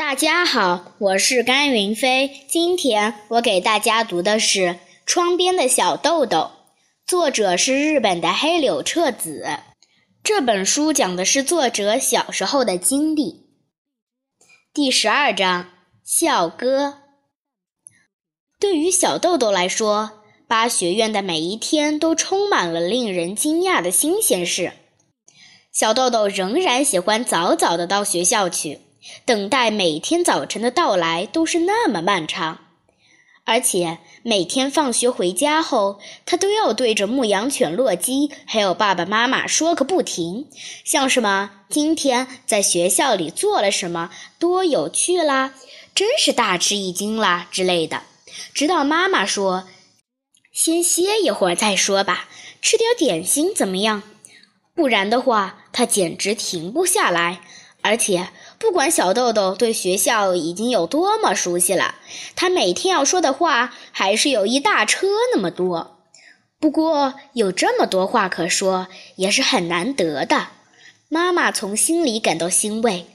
大家好，我是甘云飞。今天我给大家读的是《窗边的小豆豆》，作者是日本的黑柳彻子。这本书讲的是作者小时候的经历。第十二章：校歌。对于小豆豆来说，八学院的每一天都充满了令人惊讶的新鲜事。小豆豆仍然喜欢早早的到学校去。等待每天早晨的到来都是那么漫长，而且每天放学回家后，他都要对着牧羊犬洛基还有爸爸妈妈说个不停，像什么今天在学校里做了什么，多有趣啦，真是大吃一惊啦之类的，直到妈妈说：“先歇一会儿再说吧，吃点点心怎么样？”不然的话，他简直停不下来。而且，不管小豆豆对学校已经有多么熟悉了，他每天要说的话还是有一大车那么多。不过，有这么多话可说也是很难得的。妈妈从心里感到欣慰。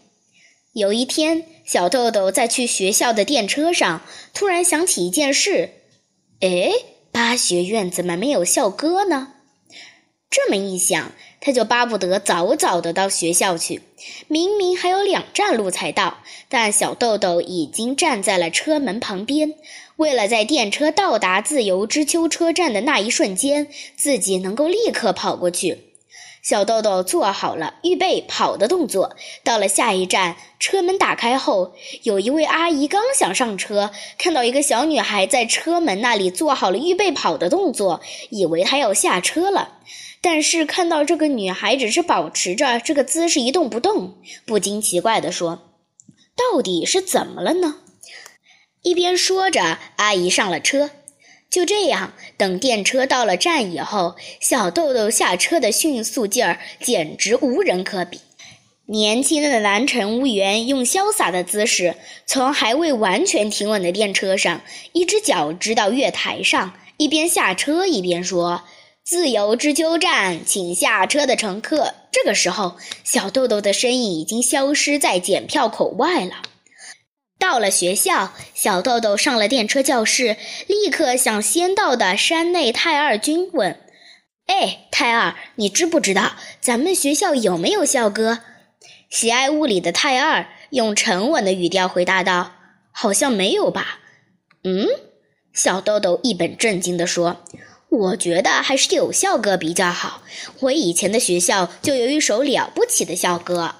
有一天，小豆豆在去学校的电车上，突然想起一件事：哎，八学院怎么没有校歌呢？这么一想，他就巴不得早早的到学校去。明明还有两站路才到，但小豆豆已经站在了车门旁边，为了在电车到达自由之丘车站的那一瞬间，自己能够立刻跑过去。小豆豆做好了预备跑的动作。到了下一站，车门打开后，有一位阿姨刚想上车，看到一个小女孩在车门那里做好了预备跑的动作，以为她要下车了。但是看到这个女孩只是保持着这个姿势一动不动，不禁奇怪地说：“到底是怎么了呢？”一边说着，阿姨上了车。就这样，等电车到了站以后，小豆豆下车的迅速劲儿简直无人可比。年轻的南乘务员用潇洒的姿势，从还未完全停稳的电车上，一只脚支到月台上，一边下车一边说。自由之丘站，请下车的乘客。这个时候，小豆豆的身影已经消失在检票口外了。到了学校，小豆豆上了电车教室，立刻向先到的山内太二君问：“哎，太二，你知不知道咱们学校有没有校歌？”喜爱物理的太二用沉稳的语调回答道：“好像没有吧？”嗯，小豆豆一本正经地说。我觉得还是有校歌比较好。我以前的学校就有一首了不起的校歌。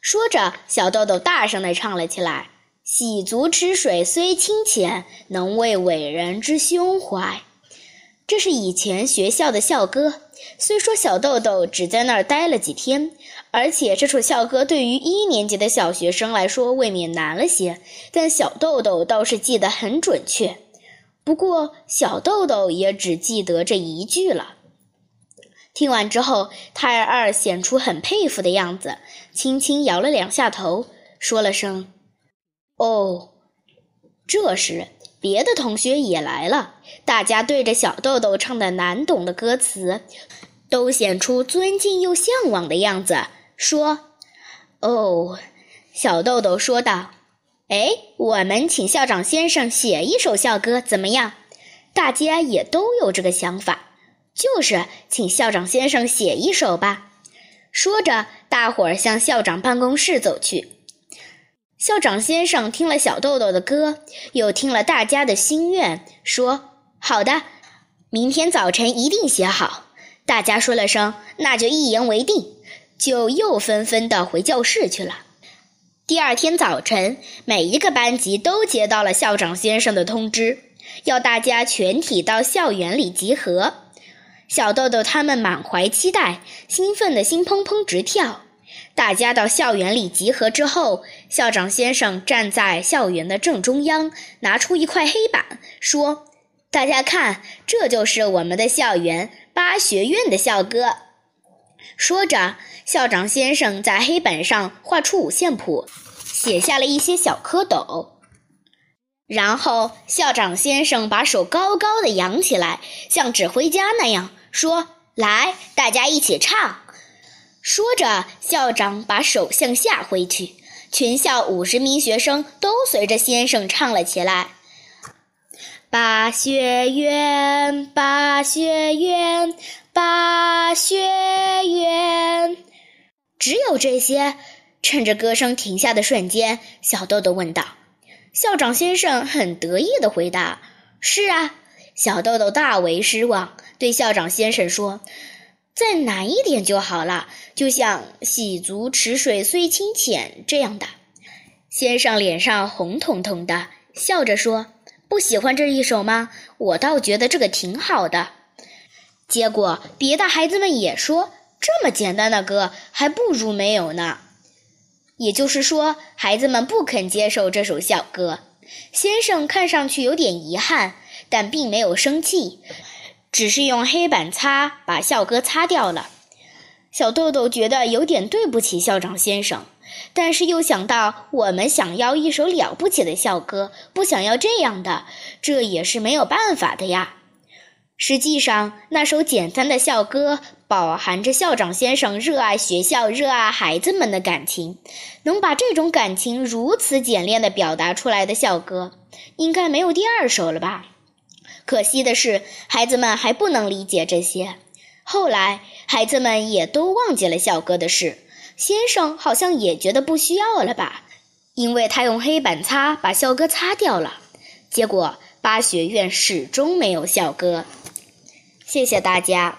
说着，小豆豆大声地唱了起来：“洗足池水虽清浅，能为伟人之胸怀。”这是以前学校的校歌。虽说小豆豆只在那儿待了几天，而且这首校歌对于一年级的小学生来说未免难了些，但小豆豆倒是记得很准确。不过，小豆豆也只记得这一句了。听完之后，泰尔二显出很佩服的样子，轻轻摇了两下头，说了声：“哦。”这时，别的同学也来了，大家对着小豆豆唱的难懂的歌词，都显出尊敬又向往的样子，说：“哦。”小豆豆说道。哎，我们请校长先生写一首校歌怎么样？大家也都有这个想法，就是请校长先生写一首吧。说着，大伙儿向校长办公室走去。校长先生听了小豆豆的歌，又听了大家的心愿，说：“好的，明天早晨一定写好。”大家说了声“那就一言为定”，就又纷纷的回教室去了。第二天早晨，每一个班级都接到了校长先生的通知，要大家全体到校园里集合。小豆豆他们满怀期待，兴奋的心砰砰直跳。大家到校园里集合之后，校长先生站在校园的正中央，拿出一块黑板，说：“大家看，这就是我们的校园八学院的校歌。”说着，校长先生在黑板上画出五线谱，写下了一些小蝌蚪。然后，校长先生把手高高的扬起来，像指挥家那样说：“来，大家一起唱。”说着，校长把手向下挥去，全校五十名学生都随着先生唱了起来：“巴学园，巴学园，巴学园。”只有这些。趁着歌声停下的瞬间，小豆豆问道：“校长先生很得意的回答：‘是啊。’”小豆豆大为失望，对校长先生说：“再难一点就好了，就像‘洗足池水虽清浅’这样的。”先生脸上红彤彤的，笑着说：“不喜欢这一首吗？我倒觉得这个挺好的。”结果别的孩子们也说：“这么简单的歌，还不如没有呢。”也就是说，孩子们不肯接受这首校歌。先生看上去有点遗憾，但并没有生气，只是用黑板擦把校歌擦掉了。小豆豆觉得有点对不起校长先生，但是又想到我们想要一首了不起的校歌，不想要这样的，这也是没有办法的呀。实际上，那首简单的校歌。饱含着校长先生热爱学校、热爱孩子们的感情，能把这种感情如此简练地表达出来的校歌，应该没有第二首了吧？可惜的是，孩子们还不能理解这些。后来，孩子们也都忘记了校歌的事，先生好像也觉得不需要了吧？因为他用黑板擦把校歌擦掉了。结果，巴学院始终没有校歌。谢谢大家。